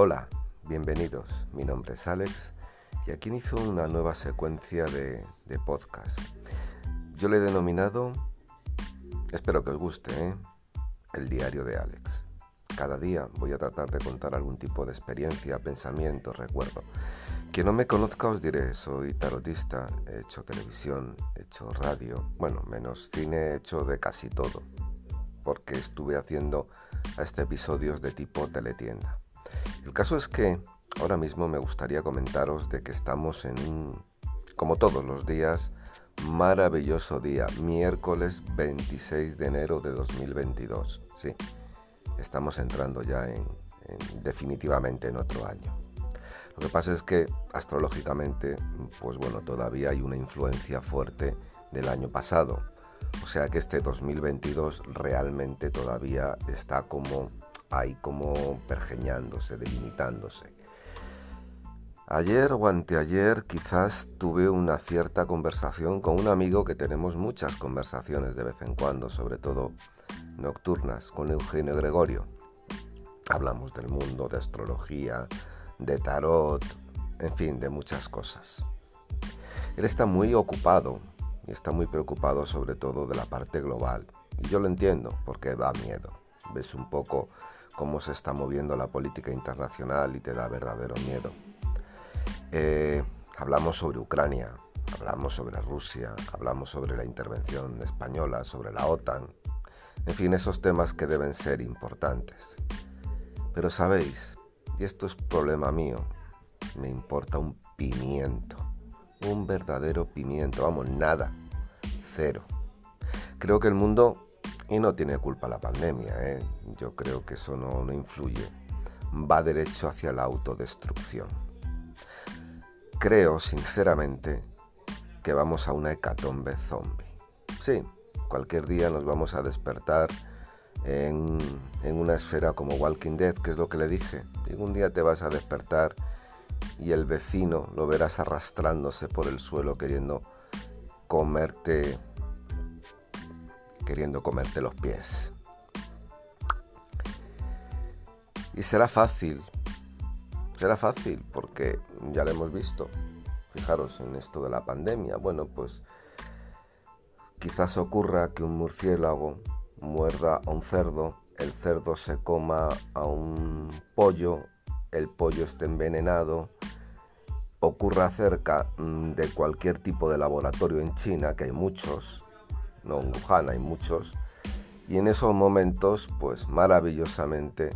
Hola, bienvenidos. Mi nombre es Alex y aquí inicio una nueva secuencia de, podcast. Yo le he denominado, espero que os guste, ¿eh? el diario de Alex. Cada día voy a tratar de contar algún tipo de experiencia, pensamiento, recuerdo. Quien no me conozca os diré, soy tarotista, he hecho televisión, he hecho radio, bueno, menos cine, he hecho de casi todo, porque estuve haciendo hasta episodios de tipo teletienda. El caso es que ahora mismo me gustaría comentaros de que estamos en un, como todos los días, maravilloso día, miércoles 26 de enero de 2022. Sí, estamos entrando ya en, definitivamente en otro año. Lo que pasa es que astrológicamente, pues bueno, todavía hay una influencia fuerte del año pasado. O sea que este 2022 realmente todavía está como ahí como pergeñándose, delimitándose. Ayer o anteayer quizás tuve una cierta conversación con un amigo que tenemos muchas conversaciones de vez en cuando, sobre todo nocturnas, con Eugenio Gregorio. Hablamos del mundo, de astrología, de tarot, en fin, de muchas cosas. Él está muy ocupado y está muy preocupado sobre todo de la parte global. Y yo lo entiendo porque da miedo. Ves un poco cómo se está moviendo la política internacional y te da verdadero miedo. Eh, hablamos sobre Ucrania, hablamos sobre Rusia, hablamos sobre la intervención española, sobre la OTAN, en fin, esos temas que deben ser importantes. Pero sabéis, y esto es problema mío, me importa un pimiento, un verdadero pimiento, vamos, nada, cero. Creo que el mundo y no tiene culpa la pandemia, ¿eh? yo creo que eso no, no influye. Va derecho hacia la autodestrucción. Creo, sinceramente, que vamos a una hecatombe zombie. Sí, cualquier día nos vamos a despertar en, en, una esfera como Walking Dead, que es lo que le dije. Un día te vas a despertar y el vecino lo verás arrastrándose por el suelo queriendo comerte queriendo comerte los pies. Y será fácil, será fácil porque ya lo hemos visto. Fijaros en esto de la pandemia. Bueno, pues quizás ocurra que un murciélago muerda a un cerdo, el cerdo se coma a un pollo, el pollo esté envenenado, ocurra cerca mm, de cualquier tipo de laboratorio en China, que hay muchos, no en Wuhan hay muchos, y en esos momentos, pues maravillosamente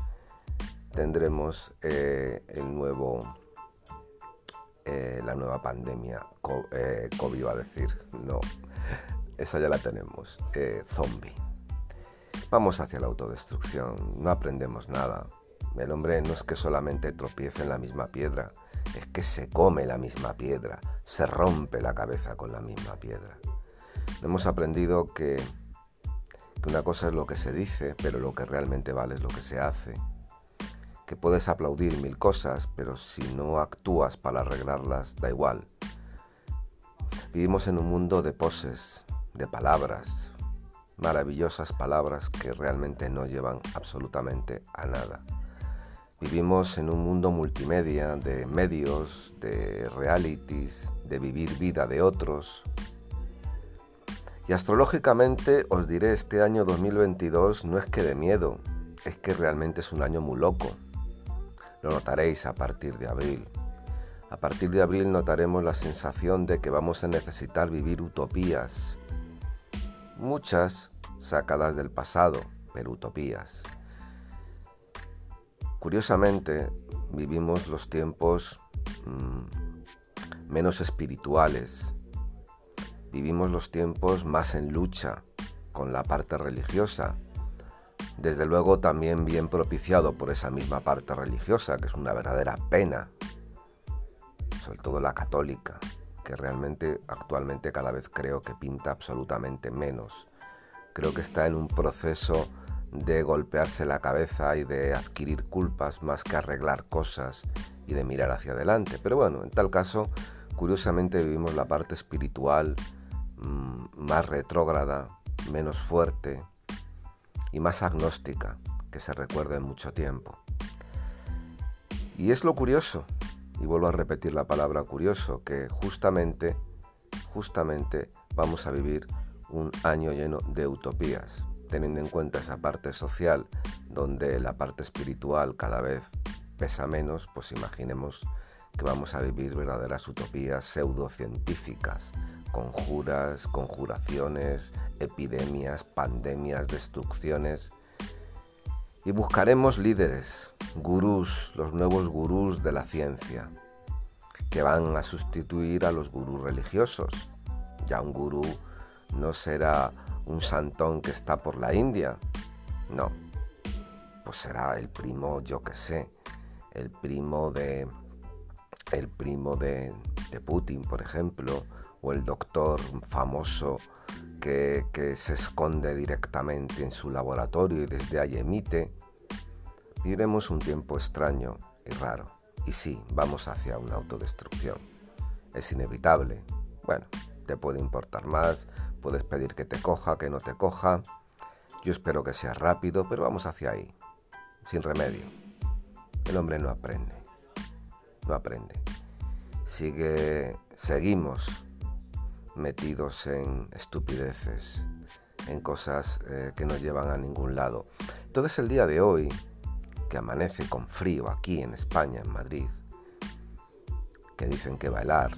tendremos eh, el nuevo, eh, la nueva pandemia, eh, COVID iba a decir, no, esa ya la tenemos, zombie. Vamos hacia la autodestrucción, no aprendemos nada. El hombre no es que solamente tropiece en la misma piedra, es que se come la misma piedra, se rompe la cabeza con la misma piedra. Hemos aprendido que, una cosa es lo que se dice, pero lo que realmente vale es lo que se hace. Que puedes aplaudir mil cosas, pero si no actúas para arreglarlas, da igual. Vivimos en un mundo de poses, de palabras, maravillosas palabras que realmente no llevan absolutamente a nada. Vivimos en un mundo multimedia de medios, de realities, de vivir vida de otros, y astrológicamente os diré, este año 2022 no es que de miedo, es que realmente es un año muy loco. Lo notaréis a partir de abril. A partir de abril notaremos la sensación de que vamos a necesitar vivir utopías. Muchas sacadas del pasado, pero utopías. Curiosamente, vivimos los tiempos mm, menos espirituales, vivimos los tiempos más en lucha con la parte religiosa. Desde luego también bien propiciado por esa misma parte religiosa, que es una verdadera pena, sobre todo la católica, que realmente actualmente cada vez creo que pinta absolutamente menos. Creo que está en un proceso de golpearse la cabeza y de adquirir culpas más que arreglar cosas y de mirar hacia adelante. Pero bueno, en tal caso, curiosamente vivimos la parte espiritual más retrógrada, menos fuerte y más agnóstica que se recuerda en mucho tiempo. Y es lo curioso, y vuelvo a repetir la palabra curioso, que justamente, justamente vamos a vivir un año lleno de utopías, teniendo en cuenta esa parte social donde la parte espiritual cada vez pesa menos, pues imaginemos que vamos a vivir verdaderas utopías pseudocientíficas, conjuras, conjuraciones, epidemias, pandemias, destrucciones. Y buscaremos líderes, gurús, los nuevos gurús de la ciencia, que van a sustituir a los gurús religiosos. Ya un gurú no será un santón que está por la India, no, pues será el primo, yo que sé, el primo de el primo de, Putin, por ejemplo, o el doctor famoso que, se esconde directamente en su laboratorio y desde ahí emite, viviremos un tiempo extraño y raro. Y sí, vamos hacia una autodestrucción. Es inevitable. Bueno, te puede importar más, puedes pedir que te coja, que no te coja. Yo espero que sea rápido, pero vamos hacia ahí, sin remedio. El hombre no aprende no aprende. Sigue, seguimos metidos en estupideces, en cosas eh, que no llevan a ningún lado. Entonces el día de hoy, que amanece con frío aquí en España, en Madrid, que dicen que bailar,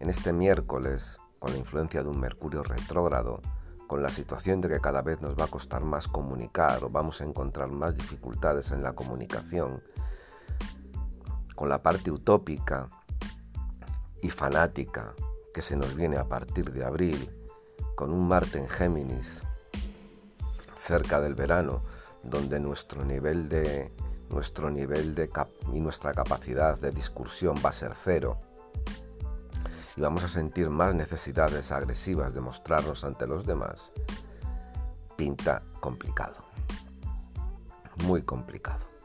en este miércoles, con la influencia de un Mercurio retrógrado, con la situación de que cada vez nos va a costar más comunicar o vamos a encontrar más dificultades en la comunicación, con la parte utópica y fanática que se nos viene a partir de abril, con un Marte en Géminis cerca del verano, donde nuestro nivel de nuestro nivel de y nuestra capacidad de discursión va a ser cero. Y vamos a sentir más necesidades agresivas de mostrarnos ante los demás, pinta complicado, muy complicado.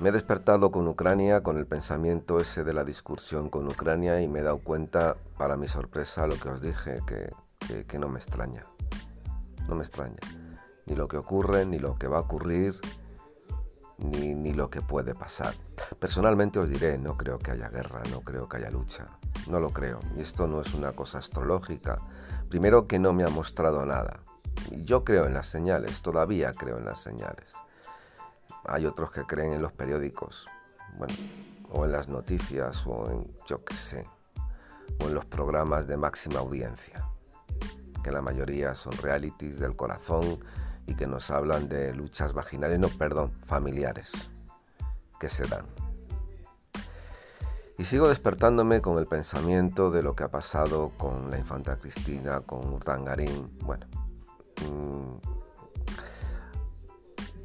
Me he despertado con Ucrania, con el pensamiento ese de la discursión con Ucrania y me he dado cuenta, para mi sorpresa, lo que os dije, que, no me extraña. No me extraña. Ni lo que ocurre, ni lo que va a ocurrir, ni, ni, lo que puede pasar. Personalmente os diré, no creo que haya guerra, no creo que haya lucha, no lo creo. Y esto no es una cosa astrológica. Primero que no me ha mostrado nada. Yo creo en las señales, todavía creo en las señales. Hay otros que creen en los periódicos, bueno, o en las noticias, o en, yo qué sé, o en los programas de máxima audiencia, que la mayoría son realities del corazón y que nos hablan de luchas vaginales, no, perdón, familiares, que se dan. Y sigo despertándome con el pensamiento de lo que ha pasado con la infanta Cristina, con Urdangarín, bueno, mm,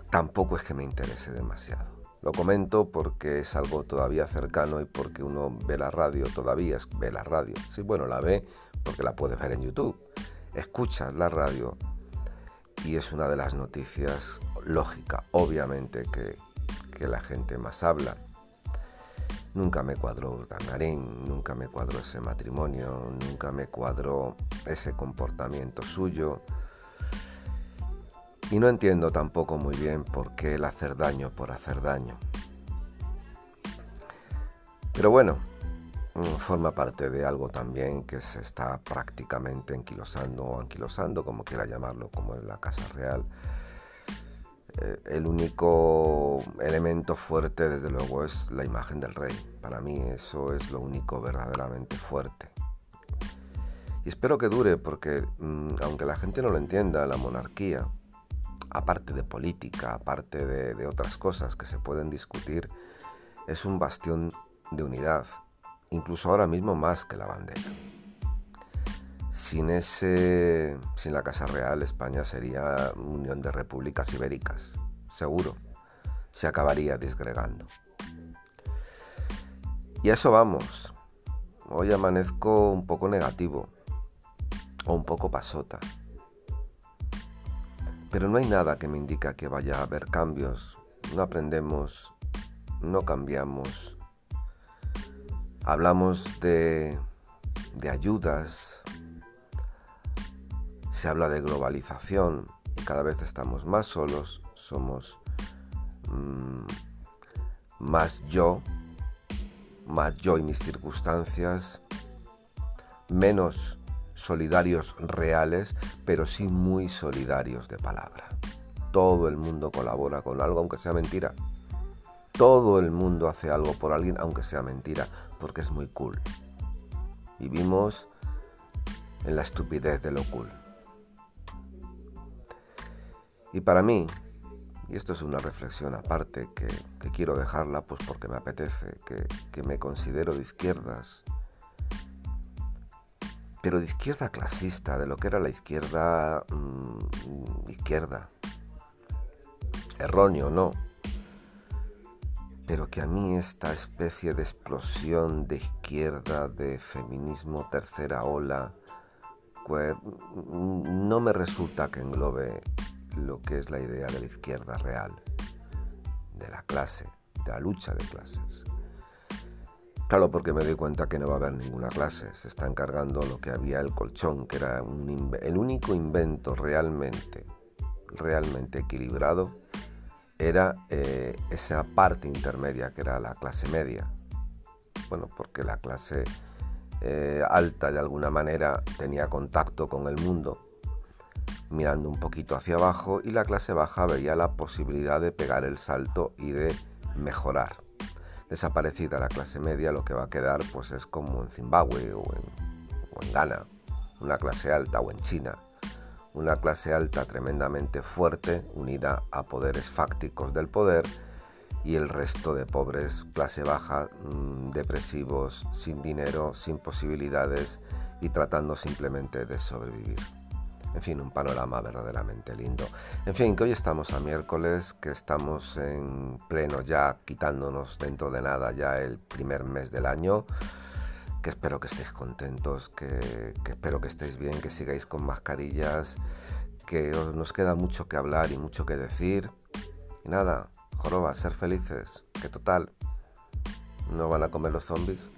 tampoco es que me interese demasiado. Lo comento porque es algo todavía cercano y porque uno ve la radio, todavía ve la radio. Sí, bueno, la ve porque la puede ver en YouTube. Escuchas la radio y es una de las noticias lógica, obviamente, que, que la gente más habla. Nunca me cuadró Urdangarín, nunca me cuadró ese matrimonio, nunca me cuadró ese comportamiento suyo y no entiendo tampoco muy bien por qué el hacer daño por hacer daño. Pero bueno, mm, forma parte de algo también que se está prácticamente enquilosando o anquilosando, como quiera llamarlo, como en la Casa Real. Eh, el único elemento fuerte, desde luego, es la imagen del rey. Para mí eso es lo único verdaderamente fuerte. Y espero que dure porque, mm, aunque la gente no lo entienda, la monarquía aparte de política, aparte de, otras cosas que se pueden discutir, es un bastión de unidad, incluso ahora mismo más que la bandera. Sin ese, sin la Casa Real, España sería unión de repúblicas ibéricas, seguro. Se acabaría disgregando. Y a eso vamos. Hoy amanezco un poco negativo o un poco pasota. Pero no hay nada que me indica que vaya a haber cambios. No aprendemos, no cambiamos. Hablamos de, de ayudas, se habla de globalización y cada vez estamos más solos, somos mm, más yo, más yo y mis circunstancias, menos solidarios reales, pero sí muy solidarios de palabra. Todo el mundo colabora con algo, aunque sea mentira. Todo el mundo hace algo por alguien, aunque sea mentira, porque es muy cool. Vivimos en la estupidez de lo cool. Y para mí, y esto es una reflexión aparte que, quiero dejarla pues porque me apetece, que, me considero de izquierdas, pero de izquierda clasista, de lo que era la izquierda mm, izquierda. Erróneo, no. Pero que a mí esta especie de explosión de izquierda, de feminismo tercera ola, pues, no me resulta que englobe lo que es la idea de la izquierda real, de la clase, de la lucha de clases. Claro, porque me doy cuenta que no va a haber ninguna clase. Se está encargando lo que había el colchón, que era el único invento realmente, realmente equilibrado, era eh, esa parte intermedia que era la clase media. Bueno, porque la clase eh, alta de alguna manera tenía contacto con el mundo mirando un poquito hacia abajo y la clase baja veía la posibilidad de pegar el salto y de mejorar. Desaparecida la clase media, lo que va a quedar pues es como en Zimbabue o en, Ghana, una clase alta o en China, una clase alta tremendamente fuerte unida a poderes fácticos del poder y el resto de pobres, clase baja, mm, depresivos, sin dinero, sin posibilidades y tratando simplemente de sobrevivir. En fin, un panorama verdaderamente lindo. En fin, que hoy estamos a miércoles, que estamos en pleno ya quitándonos dentro de nada ya el primer mes del año. Que espero que estéis contentos, que, espero que estéis bien, que sigáis con mascarillas, que nos queda mucho que hablar y mucho que decir. Y nada, joroba, ser felices, que total, no van a comer los zombies.